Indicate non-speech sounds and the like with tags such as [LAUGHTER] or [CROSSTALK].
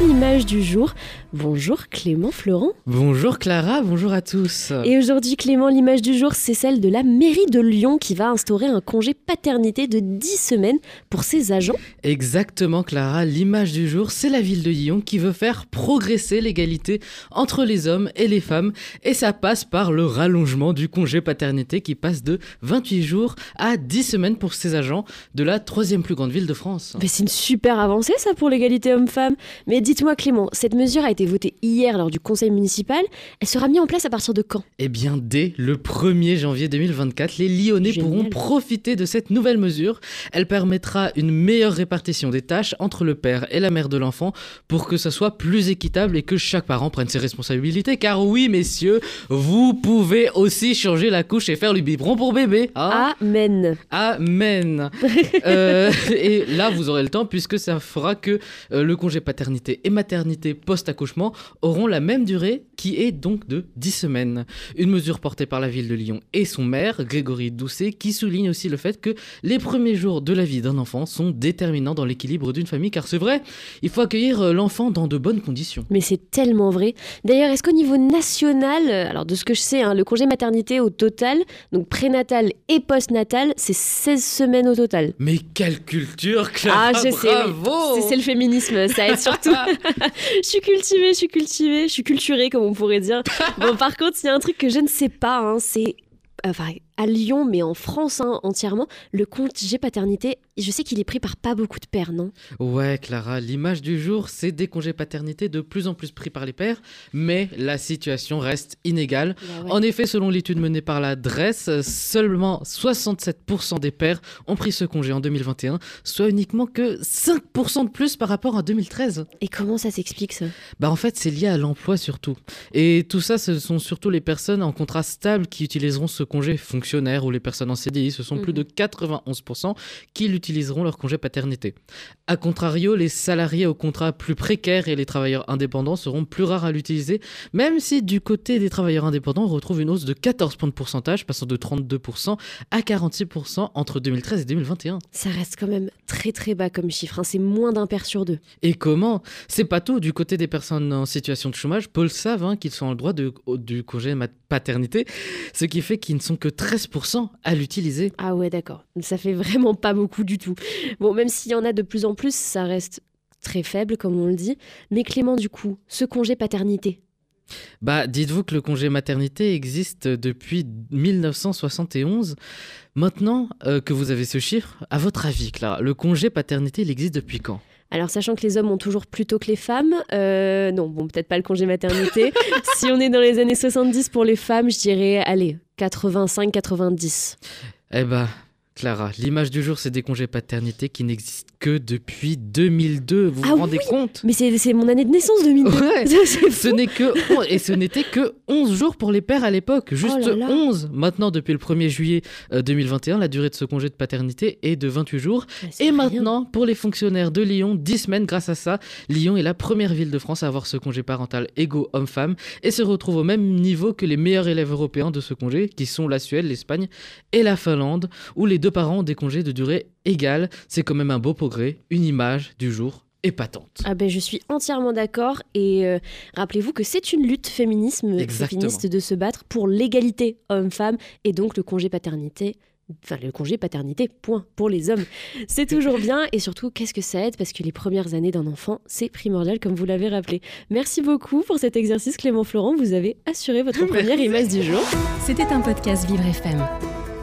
L'image du jour. Bonjour Clément Florent. Bonjour Clara, bonjour à tous. Et aujourd'hui Clément, l'image du jour, c'est celle de la mairie de Lyon qui va instaurer un congé paternité de 10 semaines pour ses agents. Exactement Clara, l'image du jour, c'est la ville de Lyon qui veut faire progresser l'égalité entre les hommes et les femmes et ça passe par le rallongement du congé paternité qui passe de 28 jours à 10 semaines pour ses agents de la troisième plus grande ville de France. Mais c'est une super avancée ça pour l'égalité homme-femme. Mais dites-moi Clément, cette mesure a été votée hier lors du conseil municipal. Elle sera mise en place à partir de quand? Eh bien, dès le 1er janvier 2024, les Lyonnais pourront profiter de cette nouvelle mesure. Elle permettra une meilleure répartition des tâches entre le père et la mère de l'enfant pour que ça soit plus équitable et que chaque parent prenne ses responsabilités. Car oui, messieurs, vous pouvez aussi changer la couche et faire le biberon pour bébé. Hein? Amen. Amen. [LAUGHS] euh, et là, vous aurez le temps puisque ça fera que euh, le congé paternité et maternité post-accouchement auront la même durée qui est donc de 10 semaines. Une mesure portée par la ville de Lyon et son maire, Grégory Doucet, qui souligne aussi le fait que les premiers jours de la vie d'un enfant sont déterminants dans l'équilibre d'une famille, car c'est vrai, il faut accueillir euh, l'enfant dans de bonnes conditions. Mais c'est tellement vrai. D'ailleurs, est-ce qu'au niveau national, euh, alors de ce que je sais, hein, le congé maternité au total, donc prénatal et postnatal, c'est 16 semaines au total? Mais quelle culture, Clara, Ah, je bravo sais, c'est le féminisme, ça aide surtout. [LAUGHS] [LAUGHS] je suis cultivée, je suis cultivée, je suis culturée, comme on pourrait dire. [LAUGHS] Bon, par contre, il y a un truc que je ne sais pas, hein, c'est enfin, à Lyon, mais en France hein, entièrement, le congé paternité, je sais qu'il est pris par pas beaucoup de pères, non? Ouais, Clara, l'image du jour, c'est des congés paternité de plus en plus pris par les pères, mais la situation reste inégale. Bah en effet, selon l'étude menée par la DRESS, seulement 67% des pères ont pris ce congé en 2021, soit uniquement que 5% de plus par rapport à 2013. Et comment ça s'explique ça? Bah en fait, c'est lié à l'emploi surtout. Et tout ça, ce sont surtout les personnes en contrat stable qui utiliseront ce congé fonctionnaire ou les personnes en CDI. Ce sont plus mhm. de 91% qui l'utiliseront leur congé paternité. A contrario, les salariés au contrat plus précaire et les travailleurs indépendants seront plus rares à l'utiliser, même si du côté des travailleurs indépendants, on retrouve une hausse de 14 points de pourcentage, passant de 32% à 46% entre 2013 et 2021. Ça reste quand même très très bas comme chiffre, hein. c'est moins d'un père sur deux. Et comment? C'est pas tout. Du côté des personnes en situation de chômage, Paul savent hein, qu'ils sont en droit de, du congé paternité, ce qui fait qu'ils ne sont que 13% à l'utiliser. Ah ouais, d'accord. Ça fait vraiment pas beaucoup du tout. Bon, même s'il y en a de plus en plus, ça reste très faible, comme on le dit. Mais Clément, du coup, ce congé paternité, bah, dites-vous que le congé maternité existe depuis 1971. Maintenant euh, que vous avez ce chiffre, à votre avis, Clara, le congé paternité, il existe depuis quand? Alors, sachant que les hommes ont toujours plus tôt que les femmes, euh, non, bon, peut-être pas le congé maternité. [LAUGHS] si on est dans les années 70 pour les femmes, je dirais, allez, 85-90. Eh ben, Clara, l'image du jour, c'est des congés paternité qui n'existent que depuis 2002. Vous vous ah rendez compte Mais c'est mon année de naissance, 2002. [LAUGHS] ce n'est que et ce n'était que 11 jours pour les pères à l'époque, juste 11. Maintenant, depuis le 1er juillet 2021, euh, la durée de ce congé de paternité est de 28 jours. Et maintenant, pour les fonctionnaires de Lyon, 10 semaines grâce à ça. Lyon est la première ville de France à avoir ce congé parental égaux homme-femme et se retrouve au même niveau que les meilleurs élèves européens de ce congé, qui sont la Suède, l'Espagne et la Finlande, où les deux parents ont des congés de durée égale. C'est quand même un beau progrès, une image du jour épatante. Ah ben je suis entièrement d'accord et euh, rappelez-vous que c'est une lutte féminisme féministe de se battre pour l'égalité homme-femme et donc le congé paternité Enfin, le congé paternité, point, pour les hommes. C'est toujours bien et surtout, qu'est-ce que ça aide? Parce que les premières années d'un enfant, c'est primordial, comme vous l'avez rappelé. Merci beaucoup pour cet exercice, Clément Florent. Vous avez assuré votre [LAUGHS] première image du jour. C'était un podcast Vivre FM.